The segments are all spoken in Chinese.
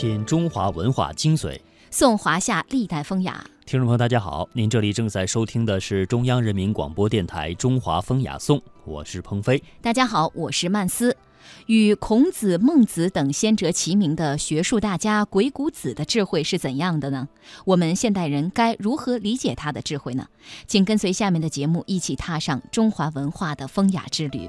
品中华文化精髓，颂华夏历代风雅。听众朋友，大家好，您这里正在收听的是中央人民广播电台《中华风雅颂》，我是鹏飞。大家好，我是曼斯。与孔子、孟子等先哲齐名的学术大家鬼谷子的智慧是怎样的呢？我们现代人该如何理解他的智慧呢？请跟随下面的节目，一起踏上中华文化的风雅之旅。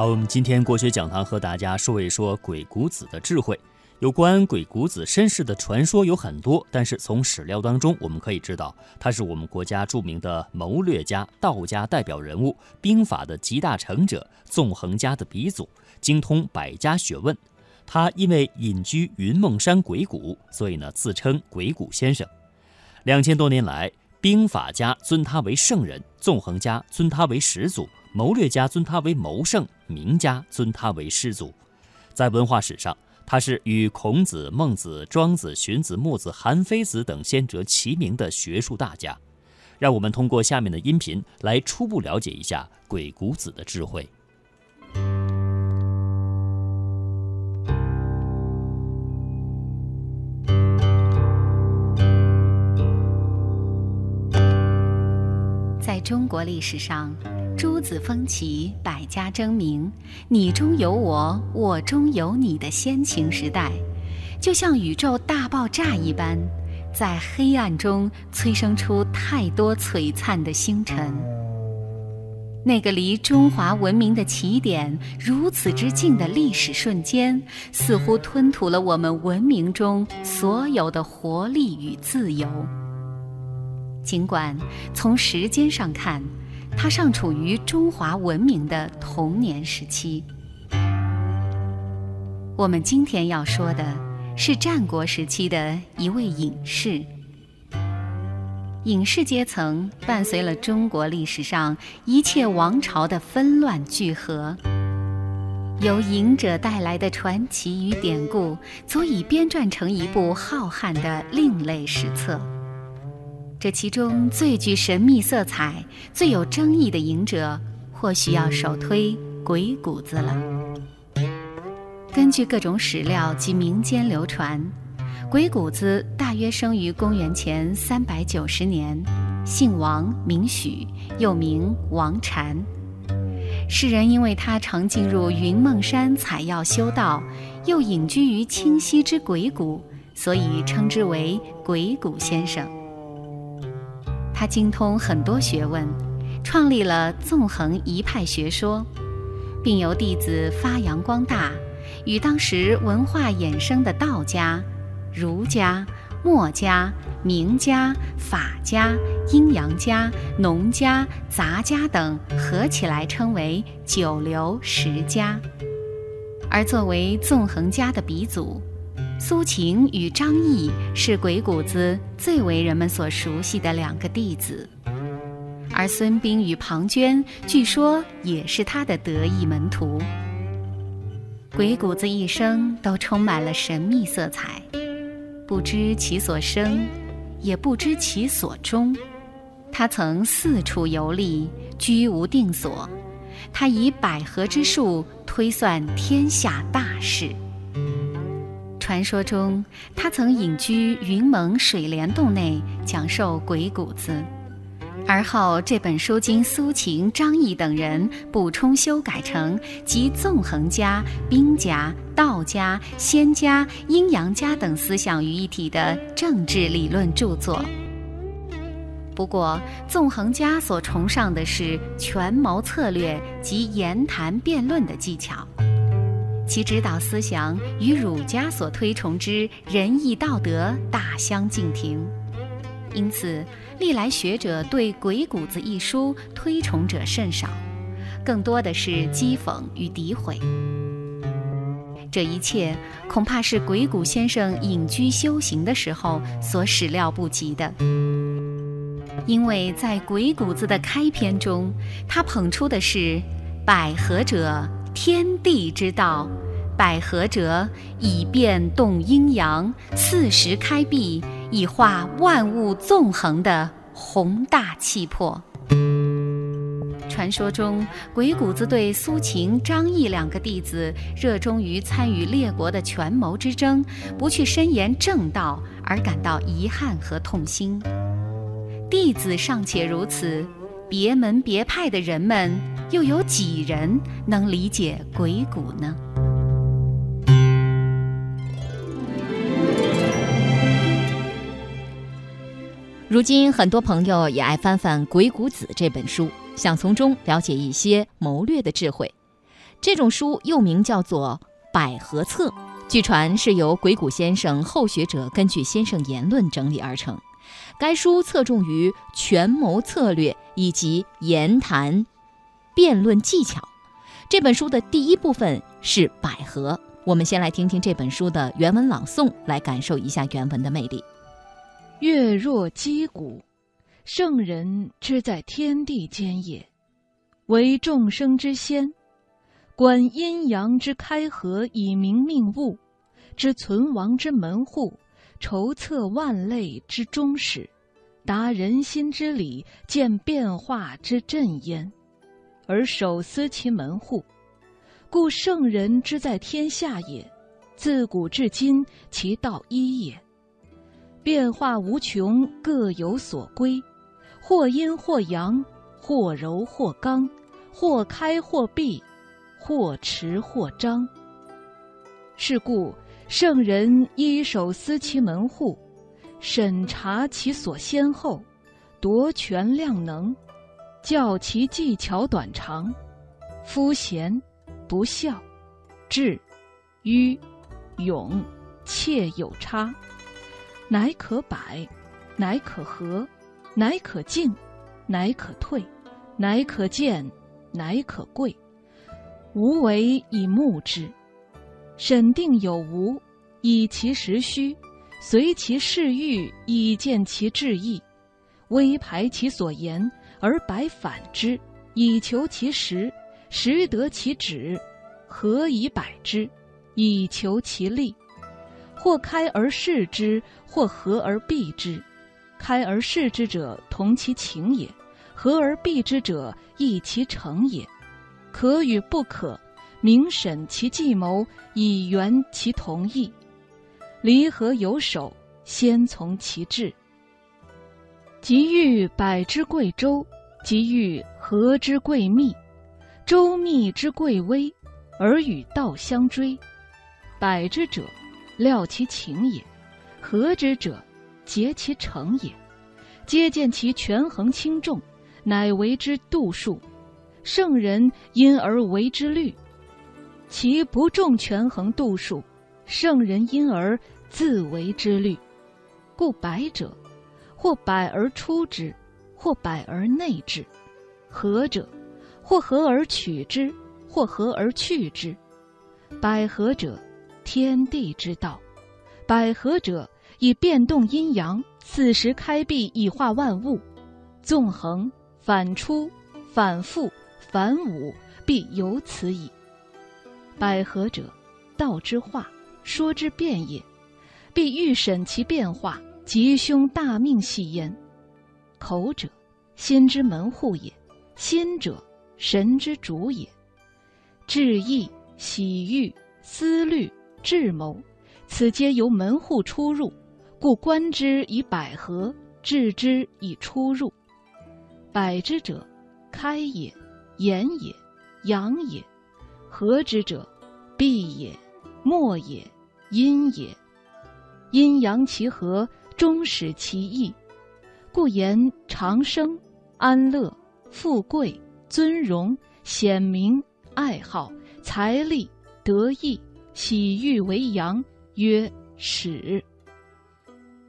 好，我们今天国学讲堂和大家说一说鬼谷子的智慧。有关鬼谷子身世的传说有很多，但是从史料当中我们可以知道，他是我们国家著名的谋略家、道家代表人物，兵法的集大成者，纵横家的鼻祖，精通百家学问。他因为隐居云梦山鬼谷，所以呢自称鬼谷先生。两千多年来，兵法家尊他为圣人，纵横家尊他为始祖。谋略家尊他为谋圣，名家尊他为师祖。在文化史上，他是与孔子、孟子、庄子、荀子、墨子、韩非子等先哲齐名的学术大家。让我们通过下面的音频来初步了解一下鬼谷子的智慧。中国历史上，诸子风起，百家争鸣，你中有我，我中有你的先秦时代，就像宇宙大爆炸一般，在黑暗中催生出太多璀璨的星辰。那个离中华文明的起点如此之近的历史瞬间，似乎吞吐了我们文明中所有的活力与自由。尽管从时间上看，它尚处于中华文明的童年时期。我们今天要说的是战国时期的一位隐士。隐士阶层伴随了中国历史上一切王朝的纷乱聚合，由隐者带来的传奇与典故，足以编撰成一部浩瀚的另类史册。这其中最具神秘色彩、最有争议的隐者，或许要首推鬼谷子了。根据各种史料及民间流传，鬼谷子大约生于公元前三百九十年，姓王，名许，又名王禅。世人因为他常进入云梦山采药修道，又隐居于清溪之鬼谷，所以称之为鬼谷先生。他精通很多学问，创立了纵横一派学说，并由弟子发扬光大，与当时文化衍生的道家、儒家、墨家、名家、法家、阴阳家、农家、杂家等合起来称为九流十家。而作为纵横家的鼻祖。苏秦与张毅是鬼谷子最为人们所熟悉的两个弟子，而孙膑与庞涓据说也是他的得意门徒。鬼谷子一生都充满了神秘色彩，不知其所生，也不知其所终。他曾四处游历，居无定所。他以百合之术推算天下大事。传说中，他曾隐居云蒙水帘洞内讲授《鬼谷子》，而后这本书经苏秦、张毅等人补充修改成集纵横家、兵家、道家、仙家、阴阳家等思想于一体的政治理论著作。不过，纵横家所崇尚的是权谋策略及言谈辩论的技巧。其指导思想与儒家所推崇之仁义道德大相径庭，因此历来学者对《鬼谷子》一书推崇者甚少，更多的是讥讽与诋毁。这一切恐怕是鬼谷先生隐居修行的时候所始料不及的，因为在《鬼谷子》的开篇中，他捧出的是“百合者，天地之道；百合者，以变动阴阳，四时开闭，以化万物纵横”的宏大气魄。传说中，鬼谷子对苏秦、张仪两个弟子热衷于参与列国的权谋之争，不去深研正道，而感到遗憾和痛心。弟子尚且如此，别门别派的人们又有几人能理解鬼谷呢？如今，很多朋友也爱翻翻《鬼谷子》这本书。想从中了解一些谋略的智慧，这种书又名叫做《百合策》，据传是由鬼谷先生后学者根据先生言论整理而成。该书侧重于权谋策略以及言谈、辩论技巧。这本书的第一部分是百合，我们先来听听这本书的原文朗诵，来感受一下原文的魅力。月若击鼓。圣人之在天地间也，为众生之先，观阴阳之开合以明命物，知存亡之门户，筹策万类之终始，达人心之理，见变化之正焉，而守思其门户，故圣人之在天下也，自古至今其道一也。变化无穷，各有所归。或阴或阳，或柔或刚，或开或闭，或持或张。是故圣人依守思其门户，审查其所先后，夺权量能，教其技巧短长，夫贤不孝，智愚勇怯有差，乃可百，乃可和。乃可进，乃可退，乃可见，乃可贵。无为以目之，审定有无，以其实虚；随其事欲，以见其志意。微排其所言，而百反之，以求其实。实得其旨，何以百之？以求其利。或开而视之，或合而闭之。开而视之者，同其情也；合而闭之者，异其成也。可与不可，明审其计谋，以圆其同意。离合有守，先从其志。即欲百之贵周，即欲和之贵密。周密之贵微，而与道相追。百之者，料其情也；和之者，结其成也，皆见其权衡轻重，乃为之度数。圣人因而为之律，其不重权衡度数，圣人因而自为之律。故百者，或百而出之，或百而内之；和者，或和而取之，或和而去之。百合者，天地之道；百合者。以变动阴阳，四时开闭，以化万物，纵横反出，反复反武，必有此矣。百合者，道之化，说之变也。必欲审其变化，吉凶大命系焉。口者，心之门户也；心者，神之主也。志意、喜欲、思虑、智谋，此皆由门户出入。故观之以百合，治之以出入。百之者，开也，言也，阳也；合之者，闭也，默也，阴也。阴阳其和，终始其意。故言长生、安乐、富贵、尊荣、显明、爱好、财力、得意、喜欲为阳，曰始。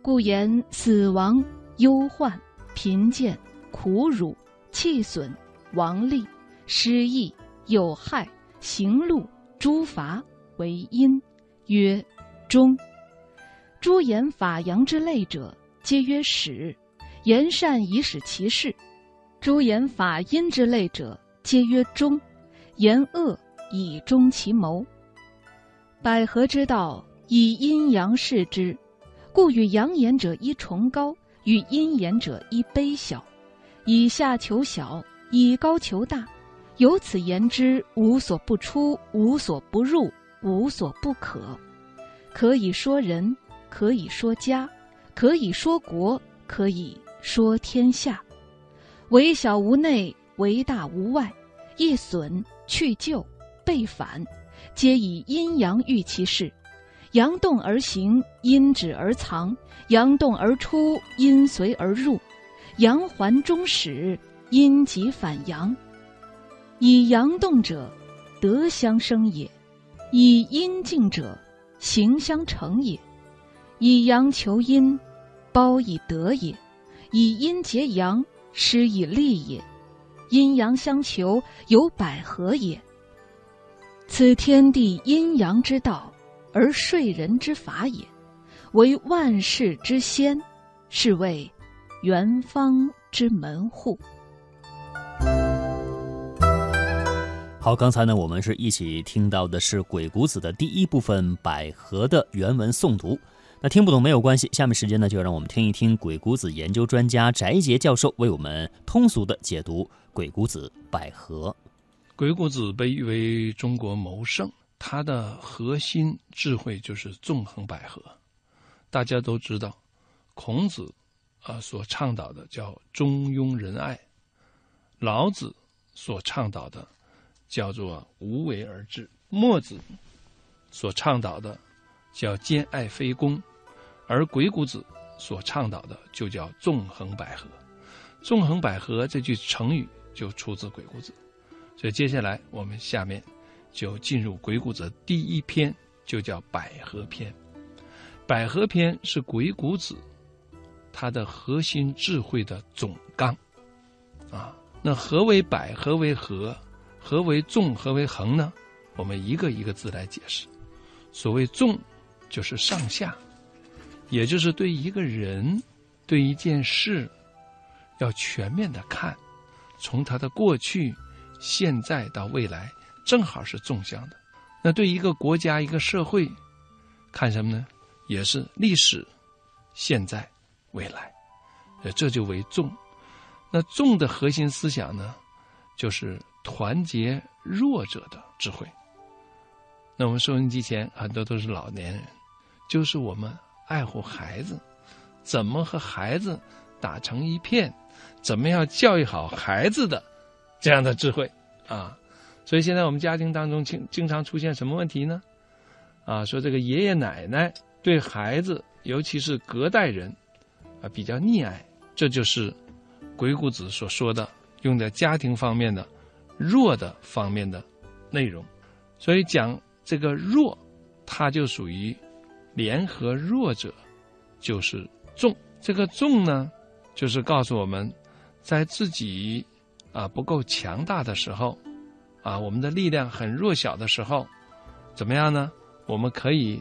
故言死亡、忧患、贫贱、苦辱、气损、亡利、失义、有害、行路、诸伐为阴，曰中。诸言法阳之类者，皆曰始。言善以使其事；诸言法阴之类者，皆曰中。言恶以终其谋。百合之道，以阴阳视之，故与阳言者一崇高，与阴言者一卑小。以下求小，以高求大。由此言之，无所不出，无所不入，无所不可。可以说人，可以说家，可以说国，可以说天下。为小无内，为大无外。一损去旧，被反，皆以阴阳喻其事。阳动而行，阴止而藏；阳动而出，阴随而入。阳还中始，阴极反阳。以阳动者，德相生也；以阴静者，行相成也。以阳求阴，包以德也；以阴结阳，施以利也。阴阳相求，有百合也。此天地阴阳之道，而睡人之法也，为万世之先，是谓元方之门户。好，刚才呢，我们是一起听到的是《鬼谷子》的第一部分《百合》的原文诵读。那听不懂没有关系，下面时间呢，就让我们听一听鬼谷子研究专家翟杰教授为我们通俗的解读《鬼谷子·百合》。鬼谷子被誉为中国谋圣，他的核心智慧就是纵横捭阖。大家都知道，孔子啊所倡导的叫中庸仁爱，老子所倡导的。叫做无为而治，墨子所倡导的叫兼爱非攻，而鬼谷子所倡导的就叫纵横捭阖。纵横捭阖这句成语就出自鬼谷子，所以接下来我们下面就进入鬼谷子第一篇，就叫捭阖篇。捭阖篇是鬼谷子他的核心智慧的总纲啊。那何为捭？何为合？何为纵？何为横呢？我们一个一个字来解释。所谓纵，就是上下，也就是对一个人、对一件事，要全面的看，从他的过去、现在到未来，正好是纵向的。那对一个国家、一个社会，看什么呢？也是历史、现在、未来，呃，这就为纵。那纵的核心思想呢，就是。团结弱者的智慧。那我们收音机前很多都是老年人，就是我们爱护孩子，怎么和孩子打成一片，怎么样教育好孩子的这样的智慧啊！所以现在我们家庭当中经经常出现什么问题呢？啊，说这个爷爷奶奶对孩子，尤其是隔代人啊比较溺爱，这就是鬼谷子所说的用在家庭方面的。弱的方面的内容，所以讲这个弱，它就属于联合弱者，就是众。这个众呢，就是告诉我们，在自己啊不够强大的时候，啊我们的力量很弱小的时候，怎么样呢？我们可以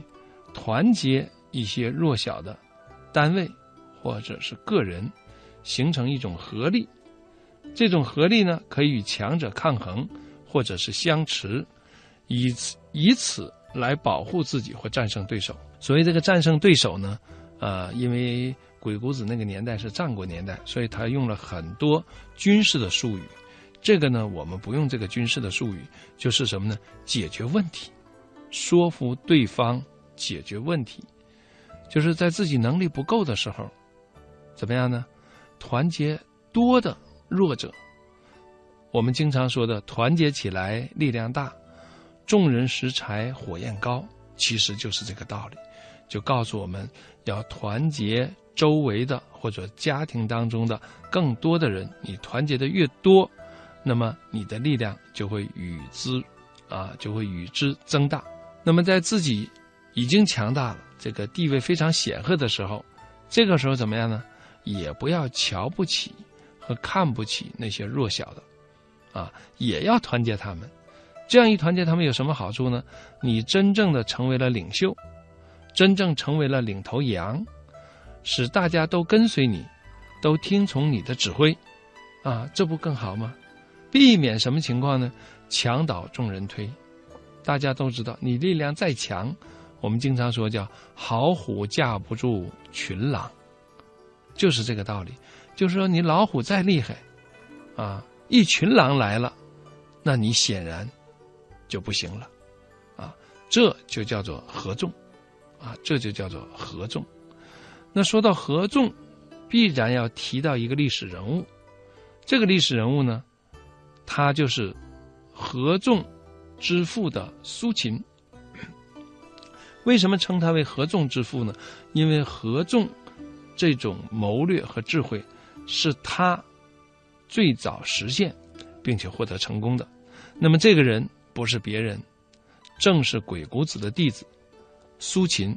团结一些弱小的单位或者是个人，形成一种合力。这种合力呢，可以与强者抗衡，或者是相持，以此以此来保护自己或战胜对手。所谓这个战胜对手呢，呃，因为鬼谷子那个年代是战国年代，所以他用了很多军事的术语。这个呢，我们不用这个军事的术语，就是什么呢？解决问题，说服对方，解决问题，就是在自己能力不够的时候，怎么样呢？团结多的。弱者，我们经常说的“团结起来力量大，众人拾柴火焰高”，其实就是这个道理，就告诉我们要团结周围的或者家庭当中的更多的人。你团结的越多，那么你的力量就会与之，啊，就会与之增大。那么在自己已经强大了，这个地位非常显赫的时候，这个时候怎么样呢？也不要瞧不起。和看不起那些弱小的，啊，也要团结他们。这样一团结他们有什么好处呢？你真正的成为了领袖，真正成为了领头羊，使大家都跟随你，都听从你的指挥，啊，这不更好吗？避免什么情况呢？墙倒众人推。大家都知道，你力量再强，我们经常说叫“好虎架不住群狼”，就是这个道理。就是说，你老虎再厉害，啊，一群狼来了，那你显然就不行了，啊，这就叫做合纵，啊，这就叫做合纵。那说到合纵，必然要提到一个历史人物，这个历史人物呢，他就是合纵。之父的苏秦，为什么称他为合纵之父呢？因为合纵这种谋略和智慧是他最早实现并且获得成功的。那么这个人不是别人，正是鬼谷子的弟子苏秦。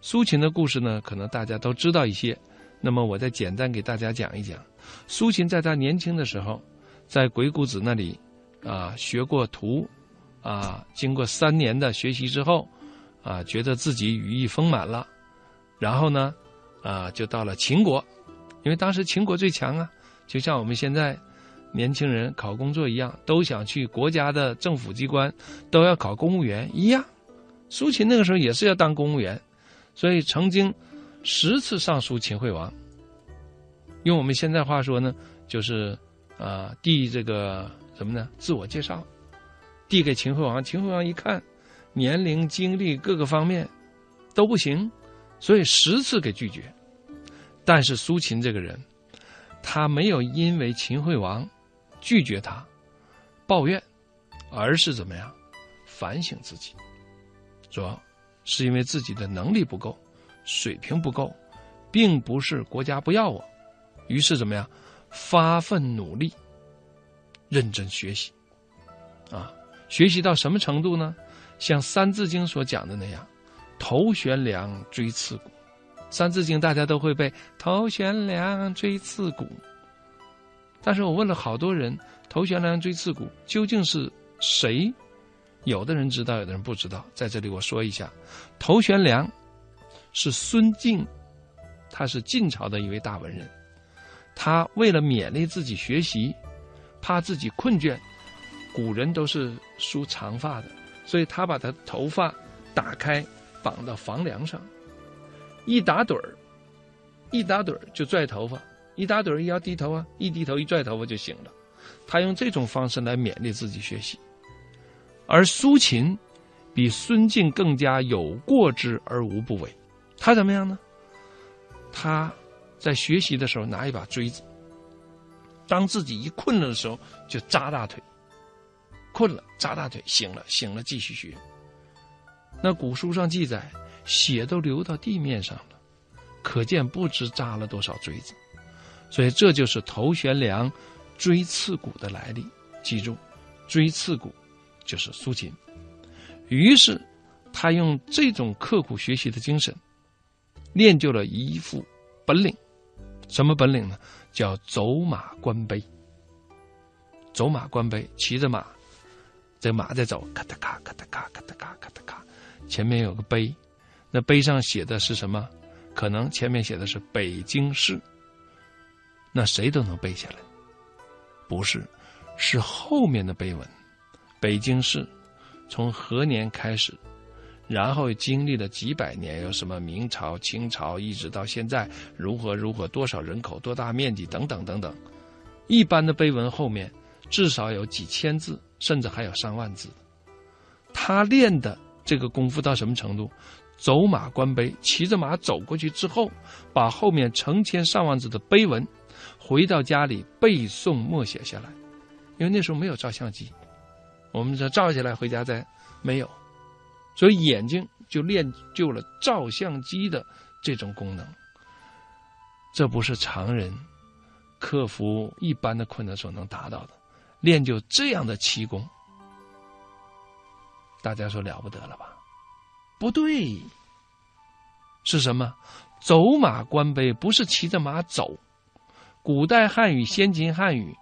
苏秦的故事呢，可能大家都知道一些。那么我再简单给大家讲一讲，苏秦在他年轻的时候，在鬼谷子那里啊学过徒。啊，经过三年的学习之后，啊，觉得自己羽翼丰满了，然后呢，啊，就到了秦国，因为当时秦国最强啊，就像我们现在年轻人考工作一样，都想去国家的政府机关，都要考公务员一样。苏秦那个时候也是要当公务员，所以曾经十次上书秦惠王。用我们现在话说呢，就是啊，递这个什么呢？自我介绍。递给秦惠王，秦惠王一看，年龄、经历各个方面都不行，所以十次给拒绝。但是苏秦这个人，他没有因为秦惠王拒绝他抱怨，而是怎么样反省自己，说是因为自己的能力不够，水平不够，并不是国家不要我，于是怎么样发奋努力，认真学习，啊。学习到什么程度呢？像《三字经》所讲的那样，“头悬梁，锥刺股”。《三字经》大家都会背，“头悬梁，锥刺股”。但是我问了好多人，“头悬梁，锥刺股”究竟是谁？有的人知道，有的人不知道。在这里我说一下，“头悬梁”是孙敬，他是晋朝的一位大文人，他为了勉励自己学习，怕自己困倦。古人都是梳长发的，所以他把他头发打开，绑到房梁上，一打盹儿，一打盹儿就拽头发，一打盹儿要低头啊，一低头一拽头发就醒了。他用这种方式来勉励自己学习。而苏秦比孙敬更加有过之而无不为。他怎么样呢？他在学习的时候拿一把锥子，当自己一困了的时候就扎大腿。困了，扎大腿；醒了，醒了，继续学。那古书上记载，血都流到地面上了，可见不知扎了多少锥子。所以这就是头悬梁，锥刺股的来历。记住，锥刺股就是苏秦。于是他用这种刻苦学习的精神，练就了一副本领。什么本领呢？叫走马观碑。走马观碑，骑着马。这马在走，咔哒咔，咔哒咔，咔哒咔，咔哒咔，前面有个碑，那碑上写的是什么？可能前面写的是北京市，那谁都能背下来。不是，是后面的碑文。北京市从何年开始？然后经历了几百年，有什么明朝、清朝，一直到现在如何如何，多少人口，多大面积，等等等等。一般的碑文后面至少有几千字。甚至还有上万字，他练的这个功夫到什么程度？走马观碑，骑着马走过去之后，把后面成千上万字的碑文，回到家里背诵默写下来。因为那时候没有照相机，我们这照下来回家再没有，所以眼睛就练就了照相机的这种功能。这不是常人克服一般的困难所能达到的。练就这样的奇功，大家说了不得了吧？不对，是什么？走马观碑不是骑着马走。古代汉语、先秦汉语，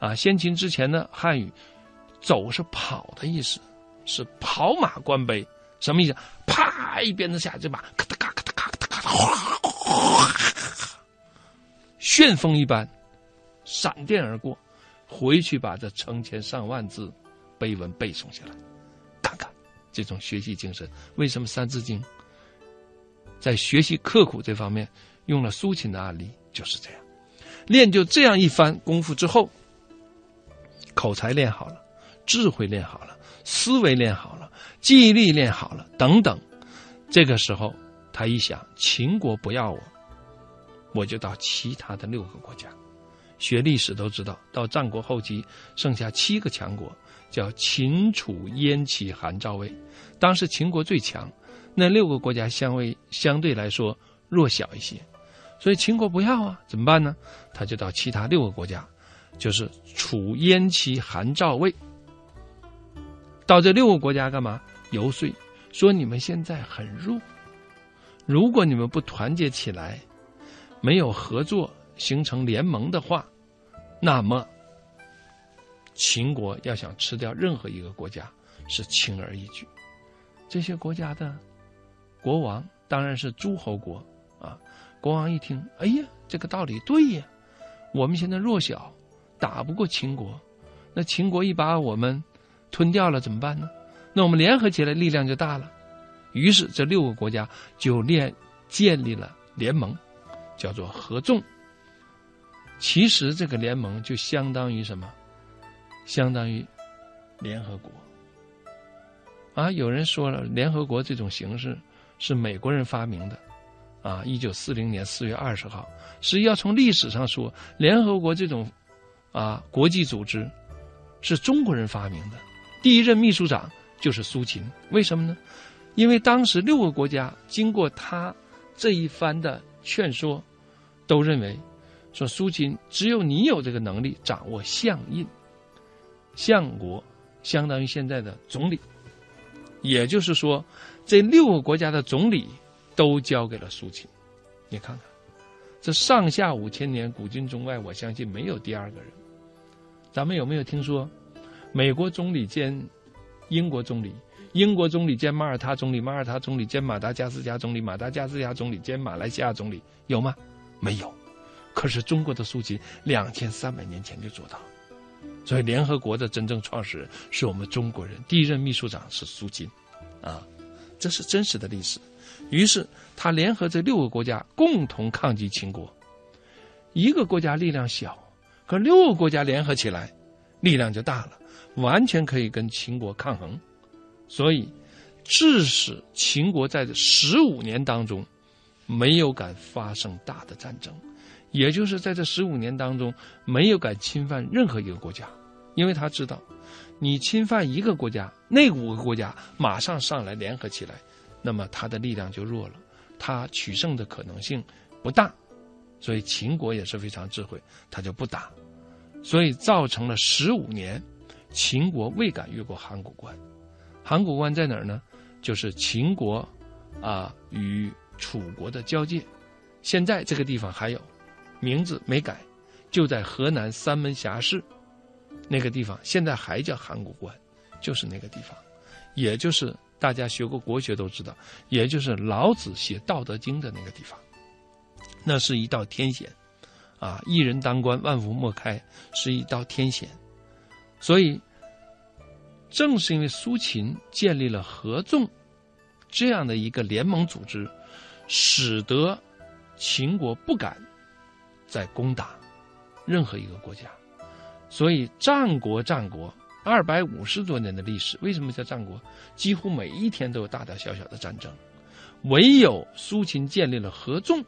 啊，先秦之前的汉语“走”是跑的意思，是跑马观碑，什么意思？啪，一鞭子下这马，咔哒咔咔哒咔哒咔哒，哗，旋风一般，闪电而过，回去把这成千上万字碑文背诵下来。这种学习精神，为什么《三字经》在学习刻苦这方面用了苏秦的案例？就是这样，练就这样一番功夫之后，口才练好了，智慧练好了，思维练好了，记忆力练好了，等等。这个时候，他一想，秦国不要我，我就到其他的六个国家。学历史都知道，到战国后期剩下七个强国，叫秦、楚、燕、齐、韩、赵、魏。当时秦国最强，那六个国家相位相对来说弱小一些。所以秦国不要啊，怎么办呢？他就到其他六个国家，就是楚、燕、齐、韩、赵、魏，到这六个国家干嘛？游说，说你们现在很弱，如果你们不团结起来，没有合作形成联盟的话，那么秦国要想吃掉任何一个国家是轻而易举。这些国家的国王当然是诸侯国啊。国王一听，哎呀，这个道理对呀！我们现在弱小，打不过秦国，那秦国一把我们吞掉了怎么办呢？那我们联合起来，力量就大了。于是这六个国家就联建立了联盟，叫做合纵。其实这个联盟就相当于什么？相当于联合国。啊，有人说了，联合国这种形式是美国人发明的。啊，一九四零年四月二十号，实际要从历史上说，联合国这种啊国际组织是中国人发明的，第一任秘书长就是苏秦。为什么呢？因为当时六个国家经过他这一番的劝说，都认为说苏秦只有你有这个能力掌握相印，相国相当于现在的总理，也就是说，这六个国家的总理。都交给了苏秦，你看看，这上下五千年，古今中外，我相信没有第二个人。咱们有没有听说，美国总理兼英国总理，英国总理兼马耳他总理，马耳他总理兼马达加斯加总理，马达加斯加总理兼马来西亚总理，有吗？没有。可是中国的苏秦两千三百年前就做到了，所以联合国的真正创始人是我们中国人，第一任秘书长是苏秦，啊，这是真实的历史。于是他联合这六个国家共同抗击秦国。一个国家力量小，可六个国家联合起来，力量就大了，完全可以跟秦国抗衡。所以，致使秦国在这十五年当中，没有敢发生大的战争，也就是在这十五年当中，没有敢侵犯任何一个国家，因为他知道，你侵犯一个国家，那五个国家马上上来联合起来。那么他的力量就弱了，他取胜的可能性不大，所以秦国也是非常智慧，他就不打，所以造成了十五年，秦国未敢越过函谷关。函谷关在哪儿呢？就是秦国啊与楚国的交界，现在这个地方还有名字没改，就在河南三门峡市那个地方，现在还叫函谷关，就是那个地方，也就是。大家学过国学都知道，也就是老子写《道德经》的那个地方，那是一道天险，啊，一人当官，万夫莫开，是一道天险。所以，正是因为苏秦建立了合纵这样的一个联盟组织，使得秦国不敢在攻打任何一个国家。所以，战国，战国。二百五十多年的历史，为什么叫战国？几乎每一天都有大大小小的战争，唯有苏秦建立了合纵，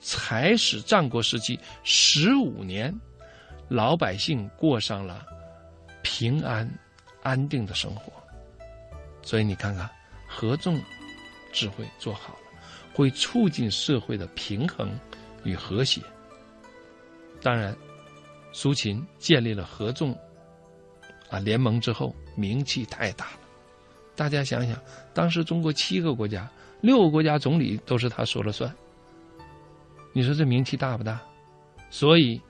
才使战国时期十五年，老百姓过上了平安、安定的生活。所以你看看，合纵智慧做好了，会促进社会的平衡与和谐。当然，苏秦建立了合纵。啊，联盟之后名气太大了，大家想想，当时中国七个国家，六个国家总理都是他说了算。你说这名气大不大？所以，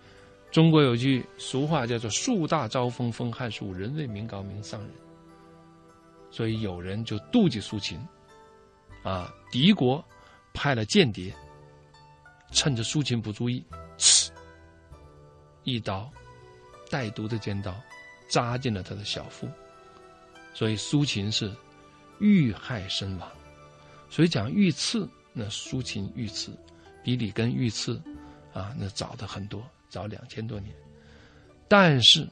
中国有句俗话叫做“树大招风，风撼树；人为名高，名丧人”。所以有人就妒忌苏秦，啊，敌国派了间谍，趁着苏秦不注意，刺，一刀，带毒的尖刀，扎进了他的小腹。所以苏秦是遇害身亡。所以讲遇刺，那苏秦遇刺比李根遇刺啊，那早的很多，早两千多年。但是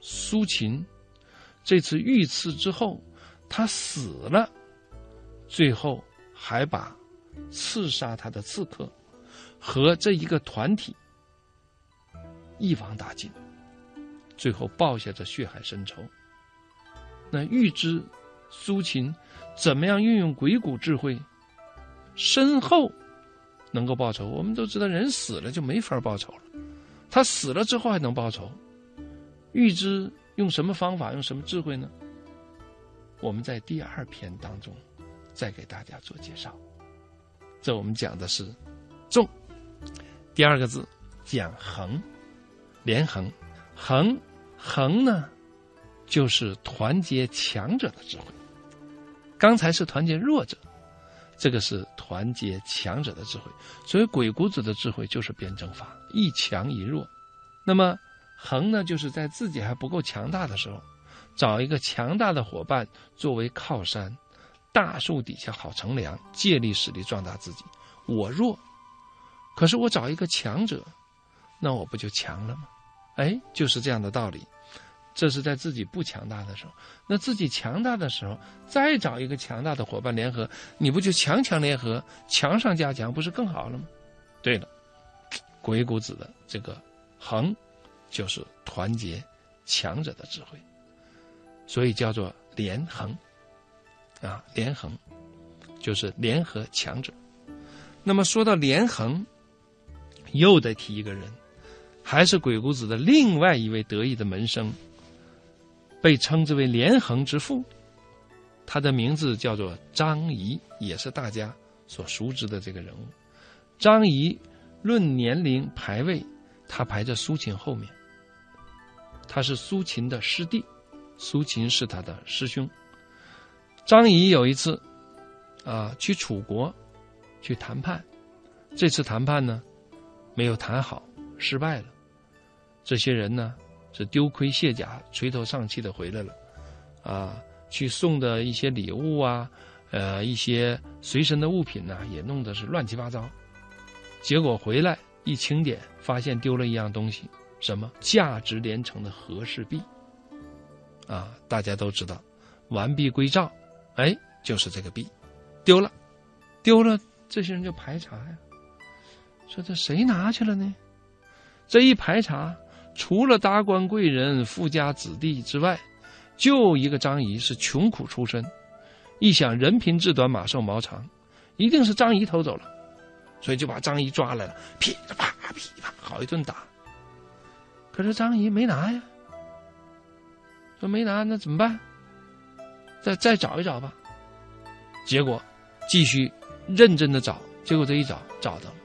苏秦这次遇刺之后。他死了，最后还把刺杀他的刺客和这一个团体一网打尽，最后报下这血海深仇。那预知苏秦怎么样运用鬼谷智慧，身后能够报仇？我们都知道，人死了就没法报仇了。他死了之后还能报仇？预知用什么方法，用什么智慧呢？我们在第二篇当中再给大家做介绍。这我们讲的是“重”，第二个字讲“横”，连横，横横呢，就是团结强者的智慧。刚才是团结弱者，这个是团结强者的智慧。所以鬼谷子的智慧就是辩证法，一强一弱。那么横呢，就是在自己还不够强大的时候。找一个强大的伙伴作为靠山，大树底下好乘凉，借力使力壮大自己。我弱，可是我找一个强者，那我不就强了吗？哎，就是这样的道理。这是在自己不强大的时候，那自己强大的时候，再找一个强大的伙伴联合，你不就强强联合，强上加强，不是更好了吗？对了，鬼谷子的这个横，就是团结强者的智慧。所以叫做连横，啊，连横就是联合强者。那么说到连横，又得提一个人，还是鬼谷子的另外一位得意的门生，被称之为连横之父。他的名字叫做张仪，也是大家所熟知的这个人物。张仪论年龄排位，他排在苏秦后面，他是苏秦的师弟。苏秦是他的师兄。张仪有一次，啊，去楚国去谈判，这次谈判呢，没有谈好，失败了。这些人呢是丢盔卸甲、垂头丧气的回来了，啊，去送的一些礼物啊，呃，一些随身的物品呢，也弄得是乱七八糟。结果回来一清点，发现丢了一样东西，什么？价值连城的和氏璧。啊，大家都知道，完璧归赵，哎，就是这个璧，丢了，丢了，这些人就排查呀，说这谁拿去了呢？这一排查，除了达官贵人、富家子弟之外，就一个张仪是穷苦出身，一想人贫志短，马瘦毛长，一定是张仪偷走了，所以就把张仪抓来了，噼里啪噼里啪好一顿打。可是张仪没拿呀。说没拿，那怎么办？再再找一找吧。结果继续认真的找，结果这一找找到了，